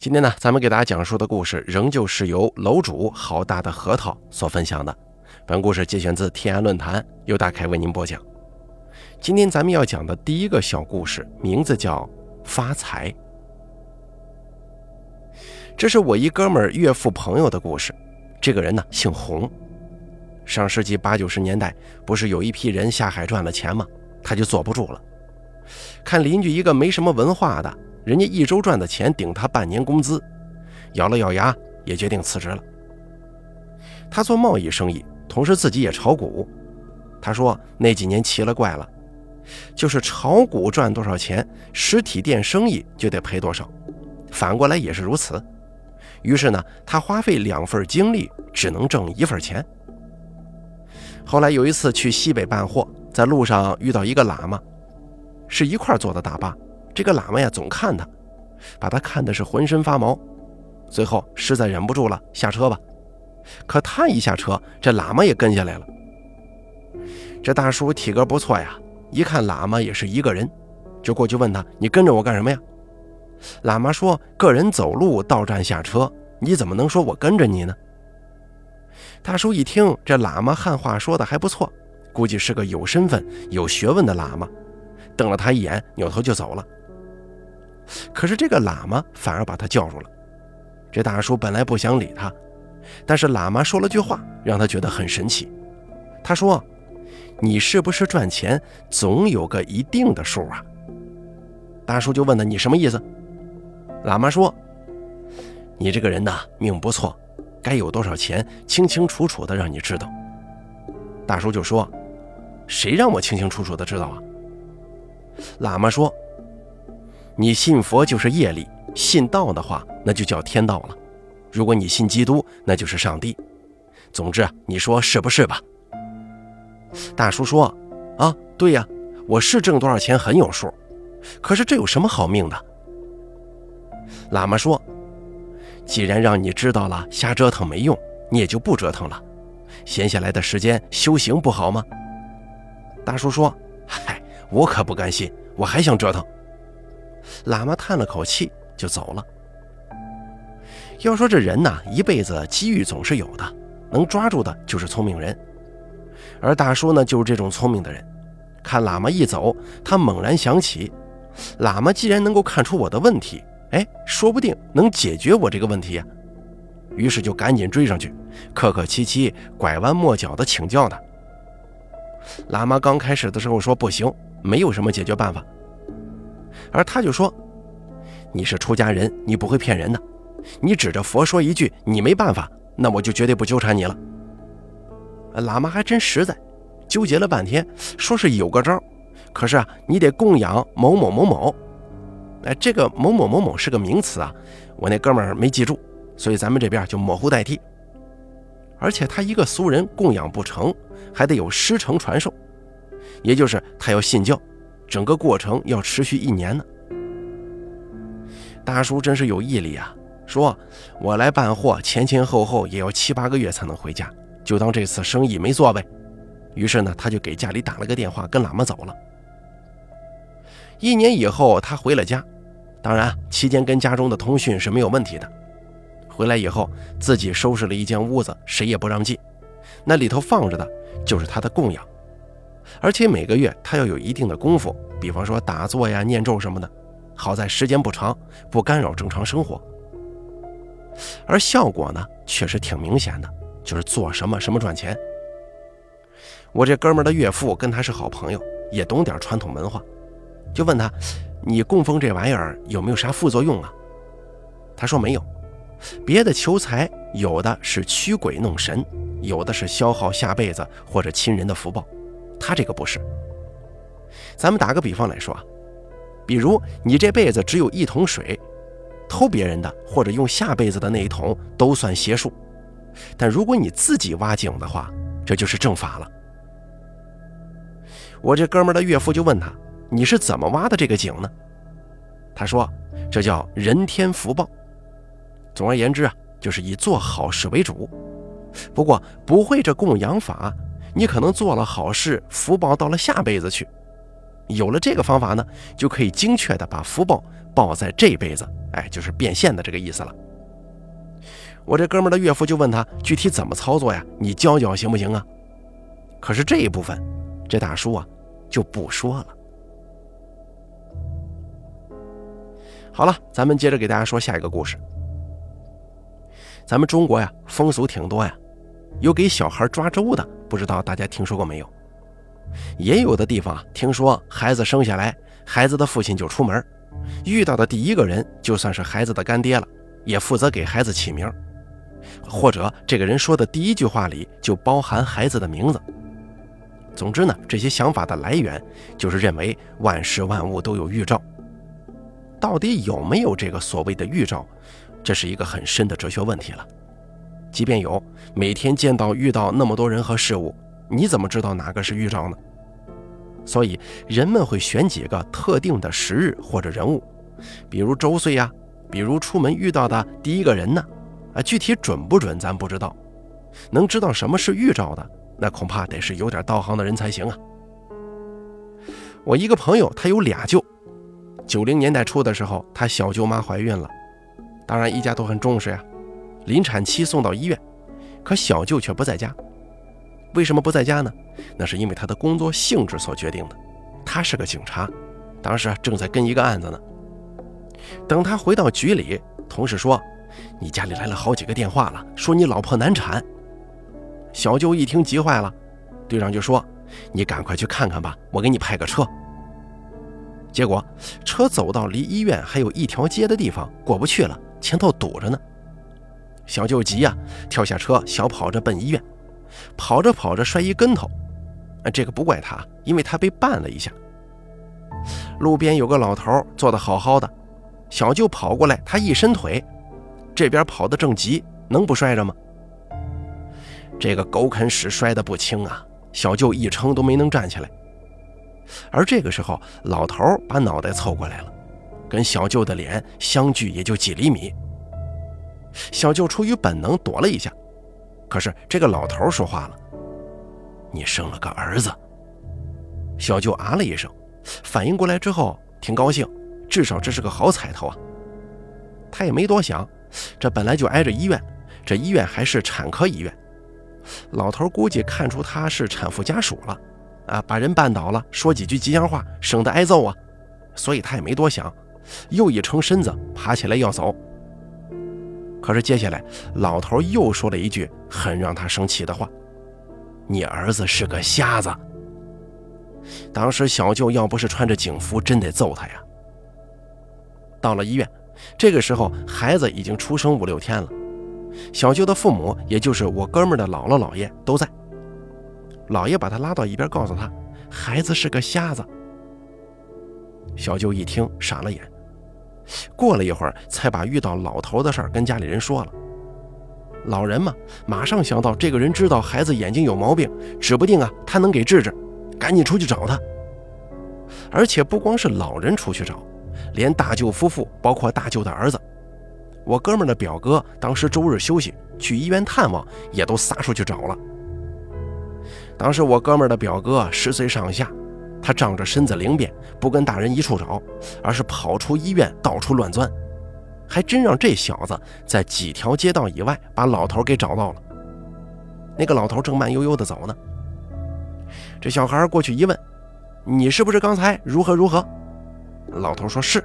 今天呢，咱们给大家讲述的故事仍旧是由楼主好大的核桃所分享的。本故事节选自天涯论坛，由大凯为您播讲。今天咱们要讲的第一个小故事，名字叫“发财”。这是我一哥们儿岳父朋友的故事。这个人呢，姓洪。上世纪八九十年代，不是有一批人下海赚了钱吗？他就坐不住了，看邻居一个没什么文化的。人家一周赚的钱顶他半年工资，咬了咬牙也决定辞职了。他做贸易生意，同时自己也炒股。他说那几年奇了怪了，就是炒股赚多少钱，实体店生意就得赔多少，反过来也是如此。于是呢，他花费两份精力，只能挣一份钱。后来有一次去西北办货，在路上遇到一个喇嘛，是一块坐的大巴。这个喇嘛呀，总看他，把他看的是浑身发毛。最后实在忍不住了，下车吧。可他一下车，这喇嘛也跟下来了。这大叔体格不错呀，一看喇嘛也是一个人，就过去问他：“你跟着我干什么呀？”喇嘛说：“个人走路到站下车，你怎么能说我跟着你呢？”大叔一听，这喇嘛汉话说的还不错，估计是个有身份、有学问的喇嘛，瞪了他一眼，扭头就走了。可是这个喇嘛反而把他叫住了。这大叔本来不想理他，但是喇嘛说了句话，让他觉得很神奇。他说：“你是不是赚钱总有个一定的数啊？”大叔就问他：“你什么意思？”喇嘛说：“你这个人呐，命不错，该有多少钱，清清楚楚的让你知道。”大叔就说：“谁让我清清楚楚的知道啊？”喇嘛说。你信佛就是业力，信道的话那就叫天道了。如果你信基督，那就是上帝。总之，你说是不是吧？大叔说：“啊，对呀，我是挣多少钱很有数。可是这有什么好命的？”喇嘛说：“既然让你知道了，瞎折腾没用，你也就不折腾了。闲下来的时间修行不好吗？”大叔说：“嗨，我可不甘心，我还想折腾。”喇嘛叹了口气，就走了。要说这人呐，一辈子机遇总是有的，能抓住的就是聪明人。而大叔呢，就是这种聪明的人。看喇嘛一走，他猛然想起，喇嘛既然能够看出我的问题，哎，说不定能解决我这个问题呀。于是就赶紧追上去，客客气气、拐弯抹角的请教他。喇嘛刚开始的时候说不行，没有什么解决办法。而他就说：“你是出家人，你不会骗人的。你指着佛说一句你没办法，那我就绝对不纠缠你了。”喇嘛还真实在，纠结了半天，说是有个招，可是啊，你得供养某某某某。哎，这个某某某某是个名词啊，我那哥们儿没记住，所以咱们这边就模糊代替。而且他一个俗人供养不成，还得有师承传授，也就是他要信教。整个过程要持续一年呢。大叔真是有毅力啊！说：“我来办货，前前后后也要七八个月才能回家，就当这次生意没做呗。”于是呢，他就给家里打了个电话，跟喇嘛走了。一年以后，他回了家，当然期间跟家中的通讯是没有问题的。回来以后，自己收拾了一间屋子，谁也不让进，那里头放着的就是他的供养。而且每个月他要有一定的功夫，比方说打坐呀、念咒什么的。好在时间不长，不干扰正常生活。而效果呢，确实挺明显的，就是做什么什么赚钱。我这哥们的岳父跟他是好朋友，也懂点传统文化，就问他：“你供奉这玩意儿有没有啥副作用啊？”他说没有。别的求财有的是驱鬼弄神，有的是消耗下辈子或者亲人的福报。他这个不是，咱们打个比方来说啊，比如你这辈子只有一桶水，偷别人的或者用下辈子的那一桶都算邪术，但如果你自己挖井的话，这就是正法了。我这哥们的岳父就问他：“你是怎么挖的这个井呢？”他说：“这叫人天福报。总而言之啊，就是以做好事为主。不过不会这供养法。”你可能做了好事，福报到了下辈子去，有了这个方法呢，就可以精确的把福报报在这辈子，哎，就是变现的这个意思了。我这哥们的岳父就问他具体怎么操作呀？你教教行不行啊？可是这一部分，这大叔啊就不说了。好了，咱们接着给大家说下一个故事。咱们中国呀，风俗挺多呀，有给小孩抓周的，不知道大家听说过没有？也有的地方，听说孩子生下来，孩子的父亲就出门，遇到的第一个人就算是孩子的干爹了，也负责给孩子起名，或者这个人说的第一句话里就包含孩子的名字。总之呢，这些想法的来源就是认为万事万物都有预兆。到底有没有这个所谓的预兆，这是一个很深的哲学问题了。即便有，每天见到遇到那么多人和事物，你怎么知道哪个是预兆呢？所以人们会选几个特定的时日或者人物，比如周岁呀，比如出门遇到的第一个人呢，啊，具体准不准咱不知道。能知道什么是预兆的？那恐怕得是有点道行的人才行啊！我一个朋友，他有俩舅。九零年代初的时候，他小舅妈怀孕了，当然一家都很重视呀。临产期送到医院，可小舅却不在家。为什么不在家呢？那是因为他的工作性质所决定的。他是个警察，当时正在跟一个案子呢。等他回到局里，同事说：“你家里来了好几个电话了，说你老婆难产。”小舅一听急坏了，队长就说：“你赶快去看看吧，我给你派个车。”结果车走到离医院还有一条街的地方，过不去了，前头堵着呢。小舅急呀，跳下车，小跑着奔医院。跑着跑着摔一跟头，啊，这个不怪他，因为他被绊了一下。路边有个老头坐得好好的，小舅跑过来，他一伸腿，这边跑得正急，能不摔着吗？这个狗啃屎摔得不轻啊！小舅一撑都没能站起来。而这个时候，老头把脑袋凑过来了，跟小舅的脸相距也就几厘米。小舅出于本能躲了一下，可是这个老头说话了：“你生了个儿子。”小舅啊了一声，反应过来之后挺高兴，至少这是个好彩头啊。他也没多想，这本来就挨着医院，这医院还是产科医院。老头估计看出他是产妇家属了，啊，把人绊倒了，说几句吉祥话，省得挨揍啊，所以他也没多想，又一撑身子，爬起来要走。可是接下来，老头又说了一句很让他生气的话：“你儿子是个瞎子。”当时小舅要不是穿着警服，真得揍他呀。到了医院，这个时候孩子已经出生五六天了。小舅的父母，也就是我哥们的姥姥姥爷都在。姥爷把他拉到一边，告诉他，孩子是个瞎子。小舅一听傻了眼，过了一会儿，才把遇到老头的事儿跟家里人说了。老人嘛，马上想到这个人知道孩子眼睛有毛病，指不定啊，他能给治治，赶紧出去找他。而且不光是老人出去找，连大舅夫妇，包括大舅的儿子。我哥们的表哥当时周日休息，去医院探望，也都撒出去找了。当时我哥们的表哥十岁上下，他仗着身子灵便，不跟大人一处找，而是跑出医院到处乱钻，还真让这小子在几条街道以外把老头给找到了。那个老头正慢悠悠地走呢，这小孩过去一问：“你是不是刚才如何如何？”老头说是。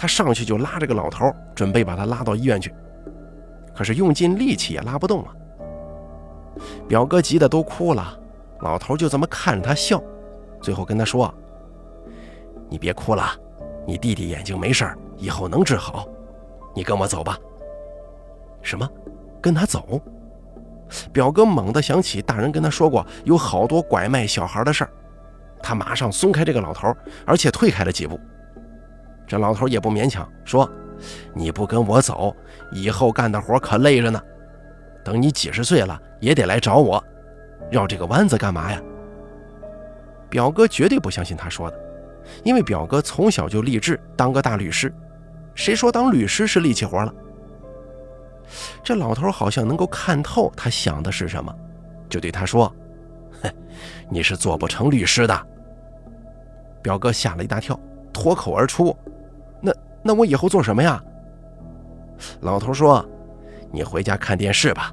他上去就拉这个老头，准备把他拉到医院去，可是用尽力气也拉不动啊。表哥急得都哭了，老头就这么看着他笑，最后跟他说：“你别哭了，你弟弟眼睛没事以后能治好，你跟我走吧。”什么？跟他走？表哥猛地想起大人跟他说过有好多拐卖小孩的事儿，他马上松开这个老头，而且退开了几步。这老头也不勉强，说：“你不跟我走，以后干的活可累着呢。等你几十岁了，也得来找我，绕这个弯子干嘛呀？”表哥绝对不相信他说的，因为表哥从小就立志当个大律师，谁说当律师是力气活了？这老头好像能够看透他想的是什么，就对他说：“哼，你是做不成律师的。”表哥吓了一大跳，脱口而出：“那那我以后做什么呀？”老头说：“你回家看电视吧，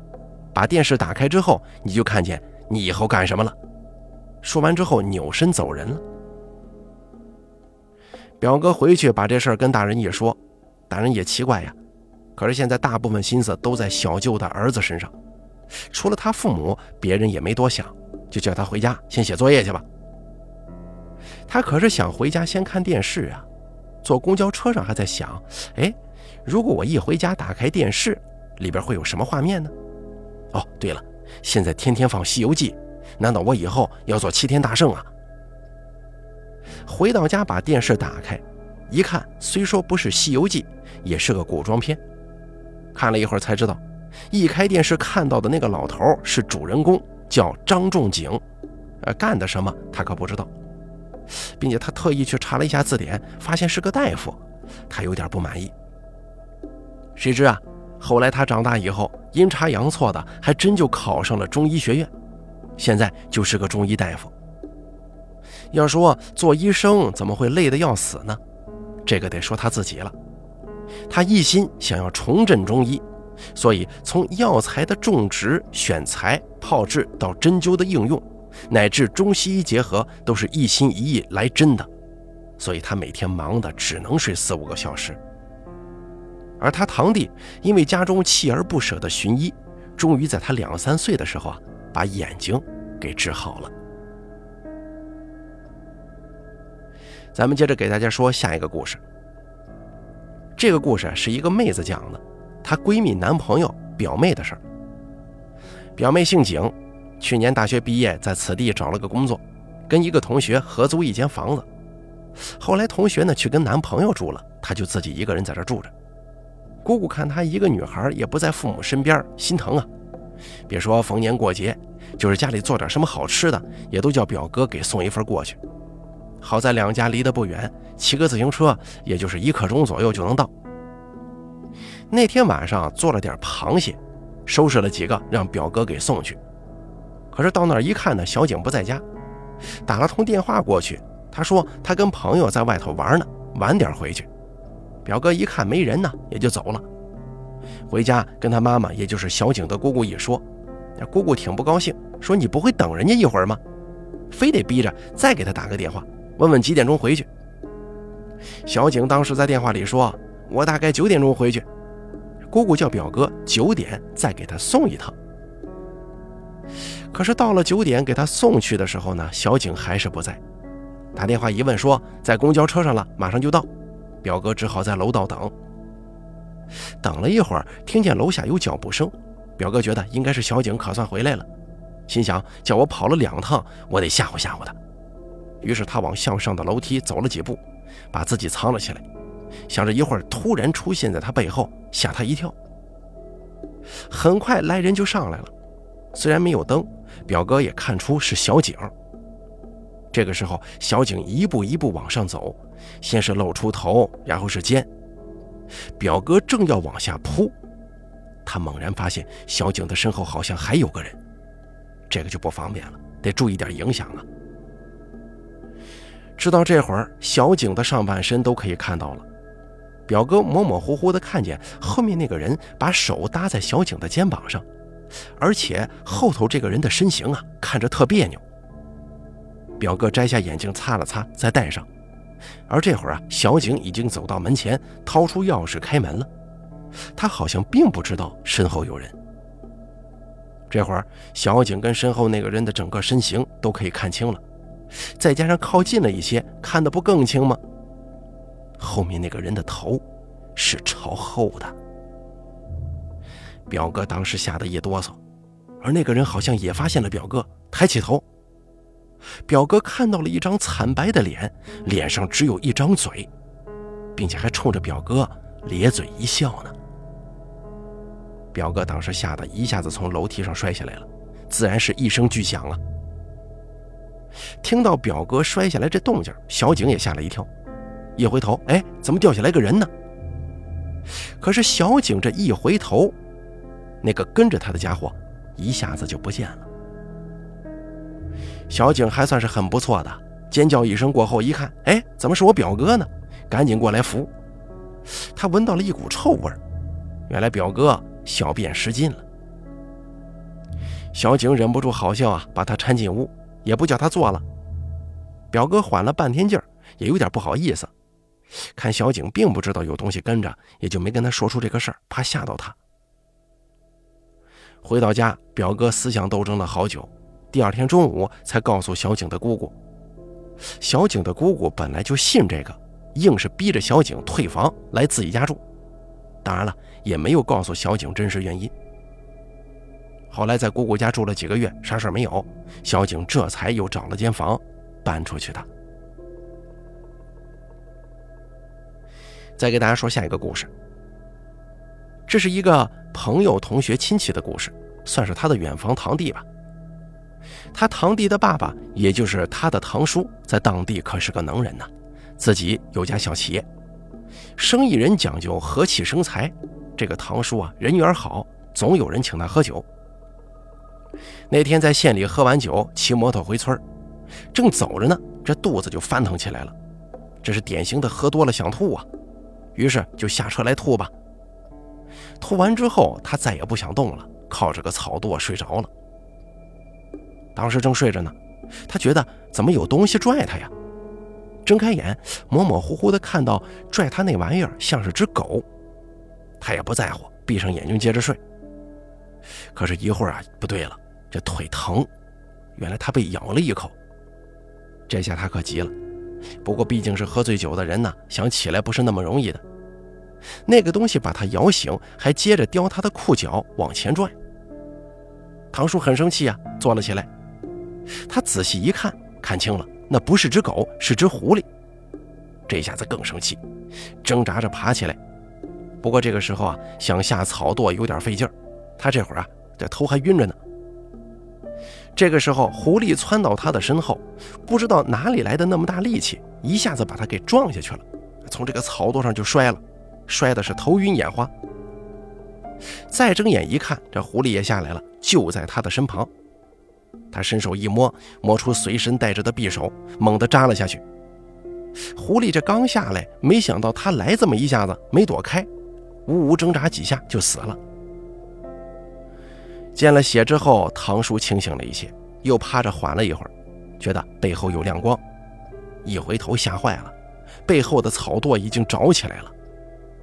把电视打开之后，你就看见你以后干什么了。”说完之后，扭身走人了。表哥回去把这事儿跟大人一说，大人也奇怪呀，可是现在大部分心思都在小舅的儿子身上，除了他父母，别人也没多想，就叫他回家先写作业去吧。他可是想回家先看电视啊，坐公交车上还在想，哎，如果我一回家打开电视，里边会有什么画面呢？哦，对了，现在天天放《西游记》。难道我以后要做齐天大圣啊？回到家把电视打开，一看，虽说不是《西游记》，也是个古装片。看了一会儿才知道，一开电视看到的那个老头是主人公，叫张仲景。呃，干的什么他可不知道，并且他特意去查了一下字典，发现是个大夫，他有点不满意。谁知啊，后来他长大以后，阴差阳错的，还真就考上了中医学院。现在就是个中医大夫。要说做医生怎么会累得要死呢？这个得说他自己了。他一心想要重振中医，所以从药材的种植、选材、炮制到针灸的应用，乃至中西医结合，都是一心一意来真的。所以他每天忙的只能睡四五个小时。而他堂弟因为家中锲而不舍的寻医，终于在他两三岁的时候啊。把眼睛给治好了。咱们接着给大家说下一个故事。这个故事是一个妹子讲的，她闺蜜男朋友表妹的事儿。表妹姓景，去年大学毕业，在此地找了个工作，跟一个同学合租一间房子。后来同学呢去跟男朋友住了，她就自己一个人在这住着。姑姑看她一个女孩也不在父母身边，心疼啊。别说逢年过节，就是家里做点什么好吃的，也都叫表哥给送一份过去。好在两家离得不远，骑个自行车，也就是一刻钟左右就能到。那天晚上做了点螃蟹，收拾了几个让表哥给送去。可是到那儿一看呢，小景不在家，打了通电话过去，他说他跟朋友在外头玩呢，晚点回去。表哥一看没人呢，也就走了。回家跟他妈妈，也就是小景的姑姑一说，姑姑挺不高兴，说你不会等人家一会儿吗？非得逼着再给他打个电话，问问几点钟回去。小景当时在电话里说：“我大概九点钟回去。”姑姑叫表哥九点再给他送一趟。可是到了九点给他送去的时候呢，小景还是不在。打电话一问，说在公交车上了，马上就到。表哥只好在楼道等。等了一会儿，听见楼下有脚步声，表哥觉得应该是小景可算回来了，心想叫我跑了两趟，我得吓唬吓唬他。于是他往向上的楼梯走了几步，把自己藏了起来，想着一会儿突然出现在他背后，吓他一跳。很快来人就上来了，虽然没有灯，表哥也看出是小景。这个时候，小景一步一步往上走，先是露出头，然后是肩。表哥正要往下扑，他猛然发现小景的身后好像还有个人，这个就不方便了，得注意点影响啊。直到这会儿，小景的上半身都可以看到了，表哥模模糊糊的看见后面那个人把手搭在小景的肩膀上，而且后头这个人的身形啊，看着特别扭。表哥摘下眼镜擦了擦，再戴上。而这会儿啊，小景已经走到门前，掏出钥匙开门了。他好像并不知道身后有人。这会儿，小景跟身后那个人的整个身形都可以看清了，再加上靠近了一些，看得不更清吗？后面那个人的头是朝后的。表哥当时吓得一哆嗦，而那个人好像也发现了表哥，抬起头。表哥看到了一张惨白的脸，脸上只有一张嘴，并且还冲着表哥咧嘴一笑呢。表哥当时吓得一下子从楼梯上摔下来了，自然是一声巨响啊！听到表哥摔下来这动静，小景也吓了一跳，一回头，哎，怎么掉下来个人呢？可是小景这一回头，那个跟着他的家伙一下子就不见了。小景还算是很不错的，尖叫一声过后，一看，哎，怎么是我表哥呢？赶紧过来扶。他闻到了一股臭味原来表哥小便失禁了。小景忍不住好笑啊，把他搀进屋，也不叫他坐了。表哥缓了半天劲儿，也有点不好意思。看小景并不知道有东西跟着，也就没跟他说出这个事儿，怕吓到他。回到家，表哥思想斗争了好久，第二天中午才告诉小景的姑姑。小景的姑姑本来就信这个，硬是逼着小景退房来自己家住。当然了，也没有告诉小景真实原因。后来在姑姑家住了几个月，啥事没有，小景这才又找了间房搬出去的。再给大家说下一个故事，这是一个朋友、同学、亲戚的故事，算是他的远房堂弟吧。他堂弟的爸爸，也就是他的堂叔，在当地可是个能人呐，自己有家小企业，生意人讲究和气生财。这个堂叔啊，人缘好，总有人请他喝酒。那天在县里喝完酒，骑摩托回村正走着呢，这肚子就翻腾起来了，这是典型的喝多了想吐啊。于是就下车来吐吧。吐完之后，他再也不想动了，靠着个草垛睡着了。当时正睡着呢，他觉得怎么有东西拽他呀？睁开眼，模模糊糊的看到拽他那玩意儿像是只狗。他也不在乎，闭上眼睛接着睡。可是，一会儿啊，不对了，这腿疼，原来他被咬了一口。这下他可急了。不过毕竟是喝醉酒的人呢，想起来不是那么容易的。那个东西把他摇醒，还接着叼他的裤脚往前拽。唐叔很生气啊，坐了起来。他仔细一看，看清了，那不是只狗，是只狐狸。这下子更生气，挣扎着爬起来。不过这个时候啊，想下草垛有点费劲儿。他这会儿啊，这头还晕着呢。这个时候，狐狸窜到他的身后，不知道哪里来的那么大力气，一下子把他给撞下去了，从这个草垛上就摔了，摔的是头晕眼花。再睁眼一看，这狐狸也下来了，就在他的身旁。他伸手一摸，摸出随身带着的匕首，猛地扎了下去。狐狸这刚下来，没想到他来这么一下子，没躲开，呜呜挣扎几下就死了。见了血之后，唐叔清醒了一些，又趴着缓了一会儿，觉得背后有亮光，一回头吓坏了，背后的草垛已经着起来了。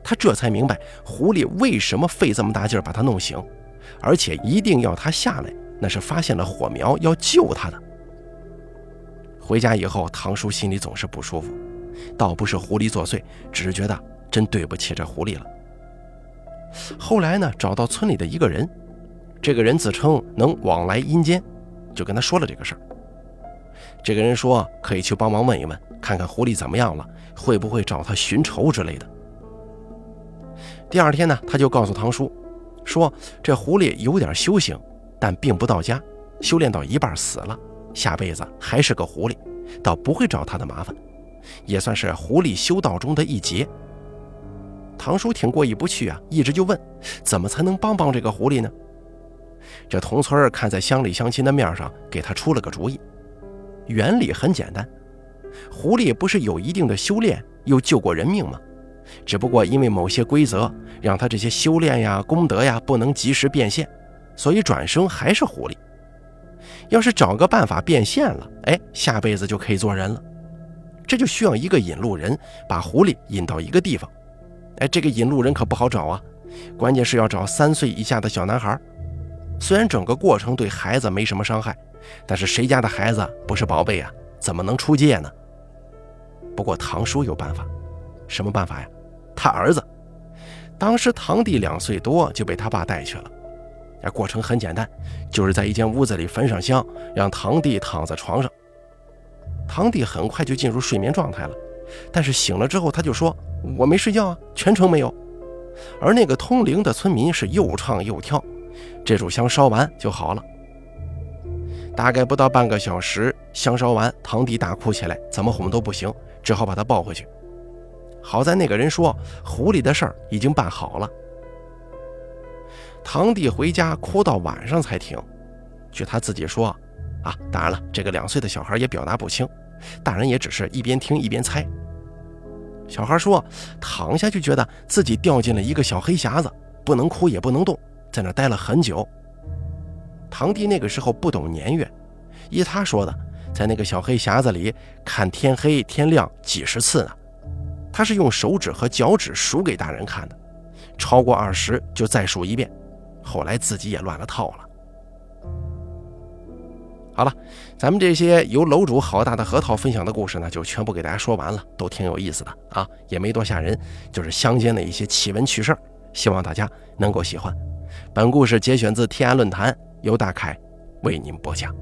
他这才明白狐狸为什么费这么大劲儿把他弄醒，而且一定要他下来，那是发现了火苗要救他的。回家以后，唐叔心里总是不舒服，倒不是狐狸作祟，只是觉得真对不起这狐狸了。后来呢，找到村里的一个人。这个人自称能往来阴间，就跟他说了这个事儿。这个人说可以去帮忙问一问，看看狐狸怎么样了，会不会找他寻仇之类的。第二天呢，他就告诉唐叔，说这狐狸有点修行，但并不到家，修炼到一半死了，下辈子还是个狐狸，倒不会找他的麻烦，也算是狐狸修道中的一劫。唐叔挺过意不去啊，一直就问，怎么才能帮帮这个狐狸呢？这同村看在乡里乡亲的面上，给他出了个主意。原理很简单，狐狸不是有一定的修炼，又救过人命吗？只不过因为某些规则，让他这些修炼呀、功德呀不能及时变现，所以转生还是狐狸。要是找个办法变现了，哎，下辈子就可以做人了。这就需要一个引路人，把狐狸引到一个地方。哎，这个引路人可不好找啊，关键是要找三岁以下的小男孩。虽然整个过程对孩子没什么伤害，但是谁家的孩子不是宝贝啊？怎么能出界呢？不过堂叔有办法，什么办法呀？他儿子当时堂弟两岁多就被他爸带去了。哎，过程很简单，就是在一间屋子里焚上香，让堂弟躺在床上。堂弟很快就进入睡眠状态了，但是醒了之后他就说：“我没睡觉啊，全程没有。”而那个通灵的村民是又唱又跳。这炷香烧完就好了。大概不到半个小时，香烧完，堂弟大哭起来，怎么哄都不行，只好把他抱回去。好在那个人说狐狸的事儿已经办好了。堂弟回家哭到晚上才停。据他自己说，啊，当然了，这个两岁的小孩也表达不清，大人也只是一边听一边猜。小孩说，躺下就觉得自己掉进了一个小黑匣子，不能哭也不能动，在那待了很久。堂弟那个时候不懂年月，依他说的，在那个小黑匣子里看天黑天亮几十次呢。他是用手指和脚趾数给大人看的，超过二十就再数一遍。后来自己也乱了套了。好了，咱们这些由楼主好大的核桃分享的故事呢，就全部给大家说完了，都挺有意思的啊，也没多吓人，就是乡间的一些奇闻趣事希望大家能够喜欢。本故事节选自天涯论坛，由大凯为您播讲。